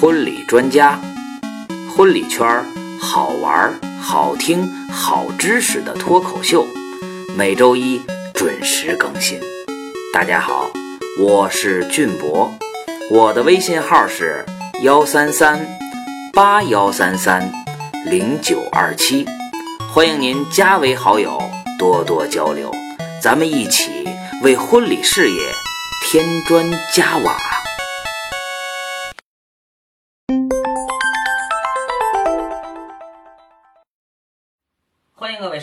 婚礼专家，婚礼圈儿好玩、好听、好知识的脱口秀，每周一准时更新。大家好，我是俊博，我的微信号是幺三三八幺三三零九二七，欢迎您加为好友，多多交流，咱们一起为婚礼事业添砖加瓦。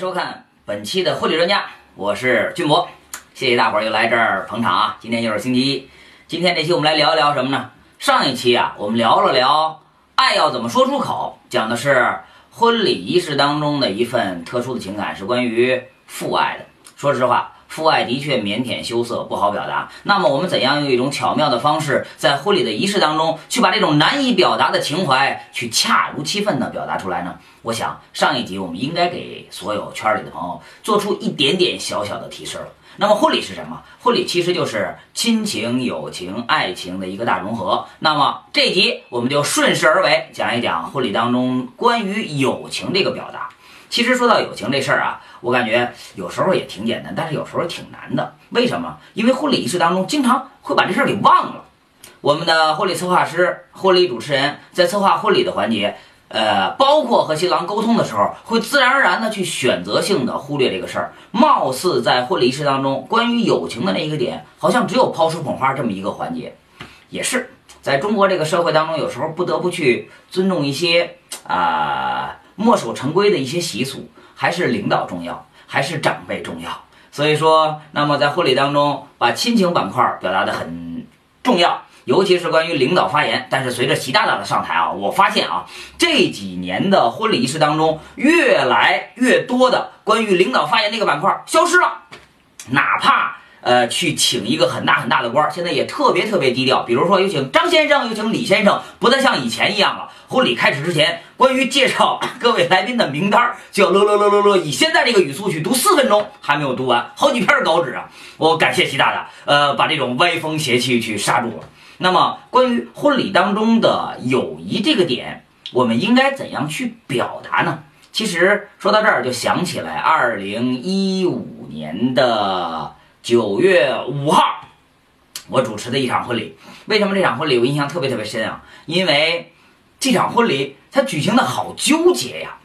收看本期的婚礼专家，我是俊博，谢谢大伙儿又来这儿捧场啊！今天又是星期一，今天这期我们来聊一聊什么呢？上一期啊，我们聊了聊爱要怎么说出口，讲的是婚礼仪式当中的一份特殊的情感，是关于父爱的。说实话。父爱的确腼腆羞涩，不好表达。那么我们怎样用一种巧妙的方式，在婚礼的仪式当中，去把这种难以表达的情怀，去恰如其分地表达出来呢？我想上一集我们应该给所有圈里的朋友做出一点点小小的提示了。那么婚礼是什么？婚礼其实就是亲情、友情、爱情的一个大融合。那么这集我们就顺势而为，讲一讲婚礼当中关于友情这个表达。其实说到友情这事儿啊，我感觉有时候也挺简单，但是有时候挺难的。为什么？因为婚礼仪式当中经常会把这事儿给忘了。我们的婚礼策划师、婚礼主持人在策划婚礼的环节，呃，包括和新郎沟通的时候，会自然而然的去选择性的忽略这个事儿。貌似在婚礼仪式当中，关于友情的那一个点，好像只有抛出捧花这么一个环节。也是在中国这个社会当中，有时候不得不去尊重一些啊。墨守成规的一些习俗，还是领导重要，还是长辈重要？所以说，那么在婚礼当中，把亲情板块表达的很重要，尤其是关于领导发言。但是随着习大大的上台啊，我发现啊，这几年的婚礼仪式当中，越来越多的关于领导发言那个板块消失了，哪怕。呃，去请一个很大很大的官，现在也特别特别低调。比如说，有请张先生，有请李先生，不再像以前一样了。婚礼开始之前，关于介绍各位来宾的名单，就要乐乐乐乐乐，以现在这个语速去读四分钟，还没有读完，好几篇稿纸啊！我感谢习大大，呃，把这种歪风邪气去刹住了。那么，关于婚礼当中的友谊这个点，我们应该怎样去表达呢？其实说到这儿，就想起来二零一五年的。九月五号，我主持的一场婚礼。为什么这场婚礼我印象特别特别深啊？因为这场婚礼它举行的好纠结呀。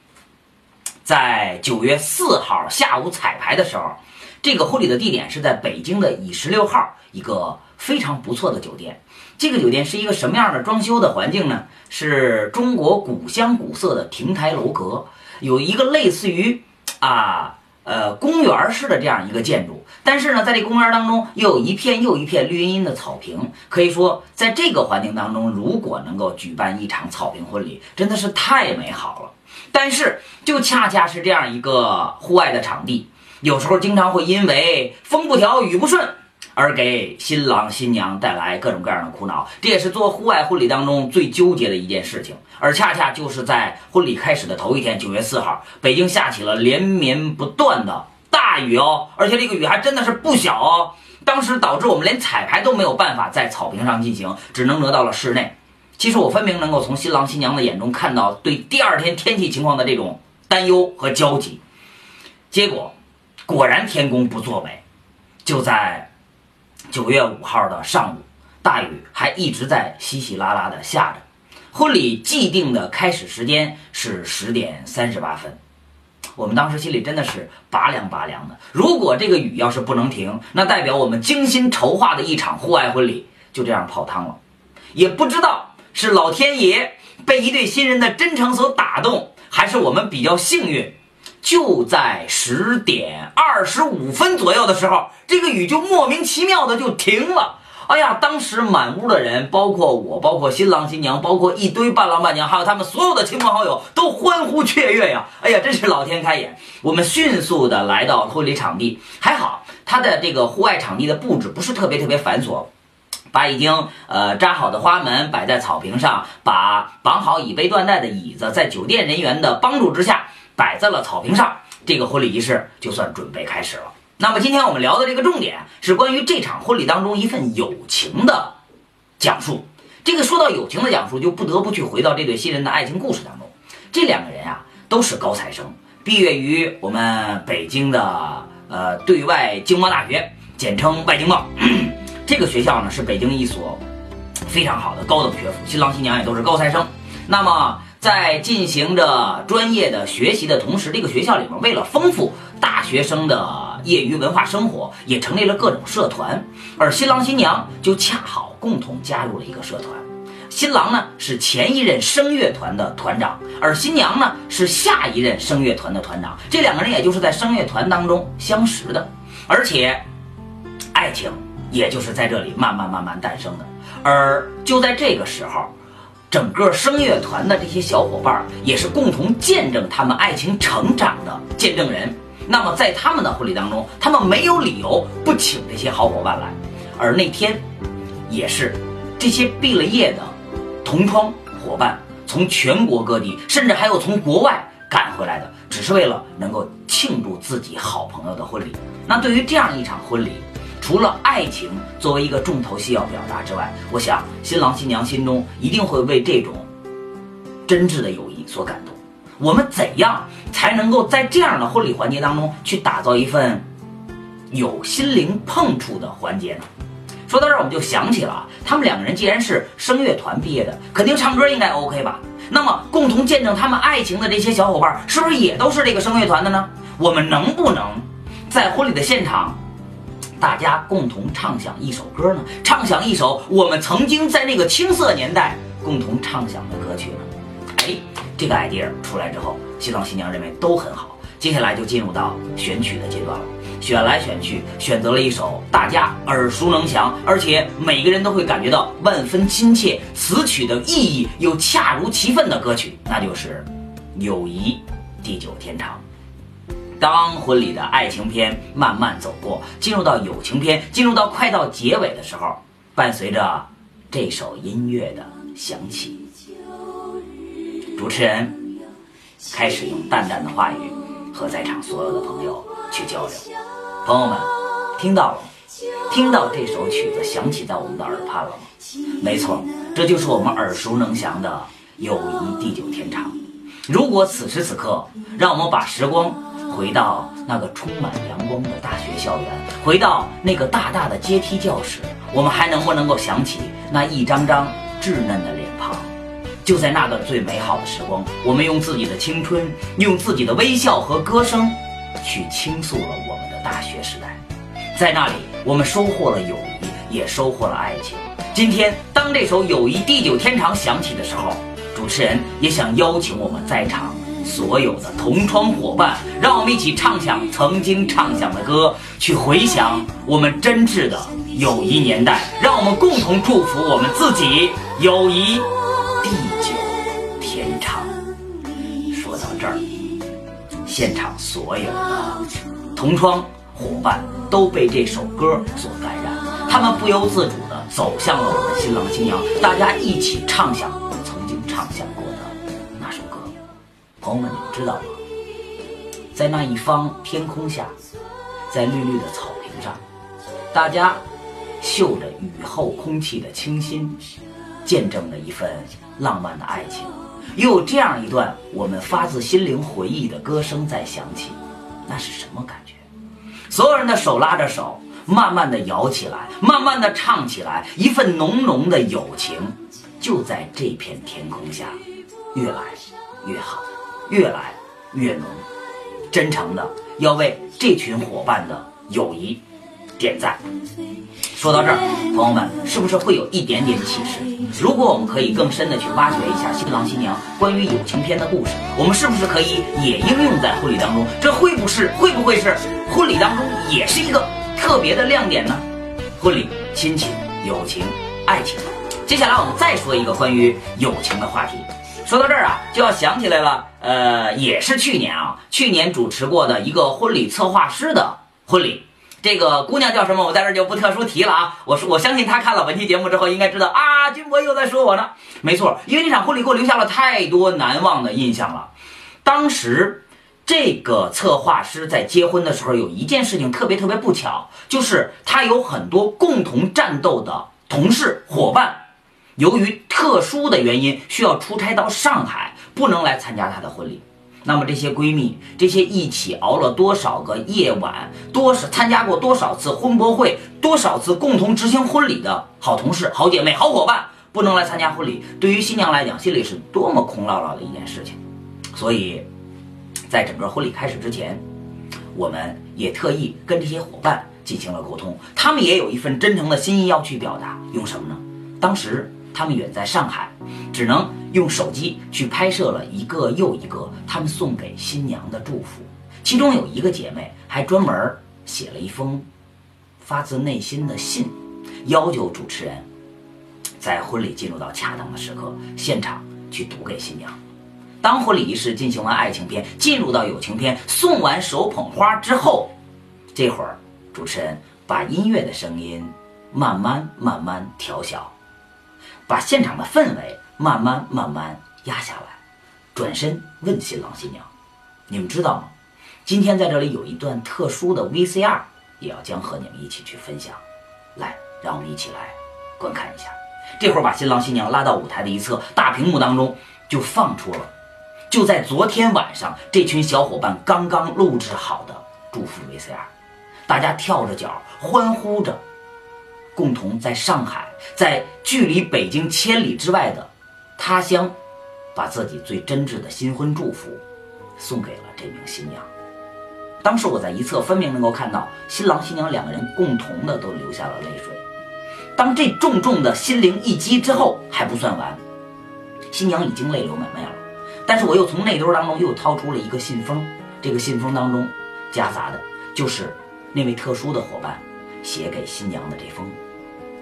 在九月四号下午彩排的时候，这个婚礼的地点是在北京的乙十六号一个非常不错的酒店。这个酒店是一个什么样的装修的环境呢？是中国古香古色的亭台楼阁，有一个类似于啊。呃，公园式的这样一个建筑，但是呢，在这公园当中又有一片又一片绿茵茵的草坪，可以说，在这个环境当中，如果能够举办一场草坪婚礼，真的是太美好了。但是，就恰恰是这样一个户外的场地，有时候经常会因为风不调雨不顺。而给新郎新娘带来各种各样的苦恼，这也是做户外婚礼当中最纠结的一件事情。而恰恰就是在婚礼开始的头一天，九月四号，北京下起了连绵不断的大雨哦，而且这个雨还真的是不小哦。当时导致我们连彩排都没有办法在草坪上进行，只能挪到了室内。其实我分明能够从新郎新娘的眼中看到对第二天天气情况的这种担忧和焦急。结果，果然天公不作美，就在。九月五号的上午，大雨还一直在稀稀拉拉的下着。婚礼既定的开始时间是十点三十八分，我们当时心里真的是拔凉拔凉的。如果这个雨要是不能停，那代表我们精心筹划的一场户外婚礼就这样泡汤了。也不知道是老天爷被一对新人的真诚所打动，还是我们比较幸运。就在十点二十五分左右的时候，这个雨就莫名其妙的就停了。哎呀，当时满屋的人，包括我，包括新郎新娘，包括一堆伴郎伴娘，还有他们所有的亲朋好友，都欢呼雀跃呀！哎呀，真是老天开眼！我们迅速的来到婚礼场地，还好他的这个户外场地的布置不是特别特别繁琐，把已经呃扎好的花门摆在草坪上，把绑好椅背缎带的椅子，在酒店人员的帮助之下。摆在了草坪上，这个婚礼仪式就算准备开始了。那么今天我们聊的这个重点是关于这场婚礼当中一份友情的讲述。这个说到友情的讲述，就不得不去回到这对新人的爱情故事当中。这两个人啊，都是高材生，毕业于我们北京的呃对外经贸大学，简称外经贸。这个学校呢，是北京一所非常好的高等学府，新郎新娘也都是高材生。那么在进行着专业的学习的同时，这个学校里面为了丰富大学生的业余文化生活，也成立了各种社团，而新郎新娘就恰好共同加入了一个社团。新郎呢是前一任声乐团的团长，而新娘呢是下一任声乐团的团长。这两个人也就是在声乐团当中相识的，而且爱情也就是在这里慢慢慢慢诞生的。而就在这个时候，整个声乐团的这些小伙伴也是共同见证他们爱情成长的见证人。那么在他们的婚礼当中，他们没有理由不请这些好伙伴来，而那天也是这些毕了业的。同窗伙伴从全国各地，甚至还有从国外赶回来的，只是为了能够庆祝自己好朋友的婚礼。那对于这样一场婚礼，除了爱情作为一个重头戏要表达之外，我想新郎新娘心中一定会为这种真挚的友谊所感动。我们怎样才能够在这样的婚礼环节当中去打造一份有心灵碰触的环节呢？说到这儿，我们就想起了他们两个人既然是声乐团毕业的，肯定唱歌应该 OK 吧？那么，共同见证他们爱情的这些小伙伴，是不是也都是这个声乐团的呢？我们能不能在婚礼的现场，大家共同唱响一首歌呢？唱响一首我们曾经在那个青涩年代共同唱响的歌曲呢？这个 idea 出来之后，新郎新娘认为都很好。接下来就进入到选曲的阶段了。选来选去，选择了一首大家耳熟能详，而且每个人都会感觉到万分亲切，词曲的意义又恰如其分的歌曲，那就是《友谊地久天长》。当婚礼的爱情篇慢慢走过，进入到友情篇，进入到快到结尾的时候，伴随着这首音乐的响起，主持人开始用淡淡的话语和在场所有的朋友去交流。朋友们，听到了吗？听到这首曲子响起在我们的耳畔了吗？没错，这就是我们耳熟能详的《友谊地久天长》。如果此时此刻，让我们把时光回到那个充满阳光的大学校园，回到那个大大的阶梯教室，我们还能不能够想起那一张张稚嫩的脸？就在那段最美好的时光，我们用自己的青春，用自己的微笑和歌声，去倾诉了我们的。大学时代，在那里，我们收获了友谊，也收获了爱情。今天，当这首《友谊地久天长》响起的时候，主持人也想邀请我们在场所有的同窗伙伴，让我们一起唱响曾经唱响的歌，去回想我们真挚的友谊年代。让我们共同祝福我们自己，友谊现场所有的。同窗伙伴都被这首歌所感染，他们不由自主地走向了我们的新郎新娘，大家一起唱响曾经唱响过的那首歌。朋友们，你们知道吗？在那一方天空下，在绿绿的草坪上，大家嗅着雨后空气的清新，见证了一份浪漫的爱情。又有这样一段我们发自心灵回忆的歌声在响起。那是什么感觉？所有人的手拉着手，慢慢的摇起来，慢慢的唱起来，一份浓浓的友情就在这片天空下，越来越好，越来越浓。真诚的要为这群伙伴的友谊点赞。说到这儿，朋友们是不是会有一点点启示？如果我们可以更深的去挖掘一下新郎新娘关于友情篇的故事，我们是不是可以也应用在婚礼当中？这会不是会不会是婚礼当中也是一个特别的亮点呢？婚礼、亲情、友情、爱情。接下来我们再说一个关于友情的话题。说到这儿啊，就要想起来了，呃，也是去年啊，去年主持过的一个婚礼策划师的婚礼。这个姑娘叫什么？我在这就不特殊提了啊！我说，我相信她看了本期节目之后，应该知道啊，军博又在说我呢。没错，因为这场婚礼给我留下了太多难忘的印象了。当时，这个策划师在结婚的时候，有一件事情特别特别不巧，就是他有很多共同战斗的同事伙伴，由于特殊的原因需要出差到上海，不能来参加他的婚礼。那么这些闺蜜，这些一起熬了多少个夜晚，多少参加过多少次婚博会，多少次共同执行婚礼的好同事、好姐妹、好伙伴，不能来参加婚礼，对于新娘来讲，心里是多么空落落的一件事情。所以，在整个婚礼开始之前，我们也特意跟这些伙伴进行了沟通，他们也有一份真诚的心意要去表达，用什么呢？当时他们远在上海，只能。用手机去拍摄了一个又一个他们送给新娘的祝福，其中有一个姐妹还专门写了一封发自内心的信，要求主持人在婚礼进入到恰当的时刻，现场去读给新娘。当婚礼仪式进行完爱情片，进入到友情片，送完手捧花之后，这会儿主持人把音乐的声音慢慢慢慢调小，把现场的氛围。慢慢慢慢压下来，转身问新郎新娘：“你们知道吗？今天在这里有一段特殊的 VCR，也要将和你们一起去分享。来，让我们一起来观看一下。这会儿把新郎新娘拉到舞台的一侧，大屏幕当中就放出了，就在昨天晚上，这群小伙伴刚刚录制好的祝福 VCR，大家跳着脚，欢呼着，共同在上海，在距离北京千里之外的。”他乡，把自己最真挚的新婚祝福送给了这名新娘。当时我在一侧分明能够看到新郎新娘两个人共同的都流下了泪水。当这重重的心灵一击之后还不算完，新娘已经泪流满面了。但是我又从内兜当中又掏出了一个信封，这个信封当中夹杂的就是那位特殊的伙伴写给新娘的这封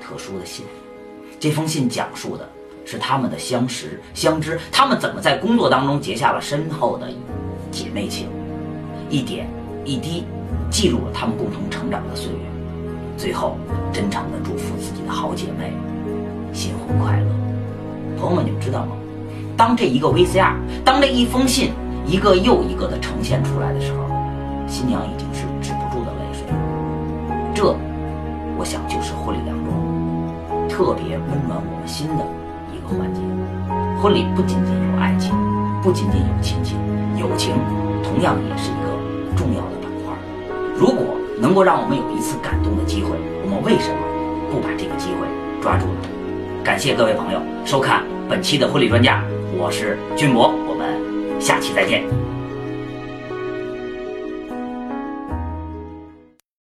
特殊的信。这封信讲述的。是他们的相识相知，他们怎么在工作当中结下了深厚的姐妹情，一点一滴记录了他们共同成长的岁月，最后真诚的祝福自己的好姐妹新婚快乐。朋友们，你们知道吗？当这一个 VCR，当这一封信一个又一个的呈现出来的时候，新娘已经是特别温暖我们心的一个。环节，婚礼不仅仅有爱情，不仅仅有亲情，友情同样也是一个重要的板块。如果能够让我们有一次感动的机会，我们为什么不把这个机会抓住呢？感谢各位朋友收看本期的婚礼专家，我是君博，我们下期再见。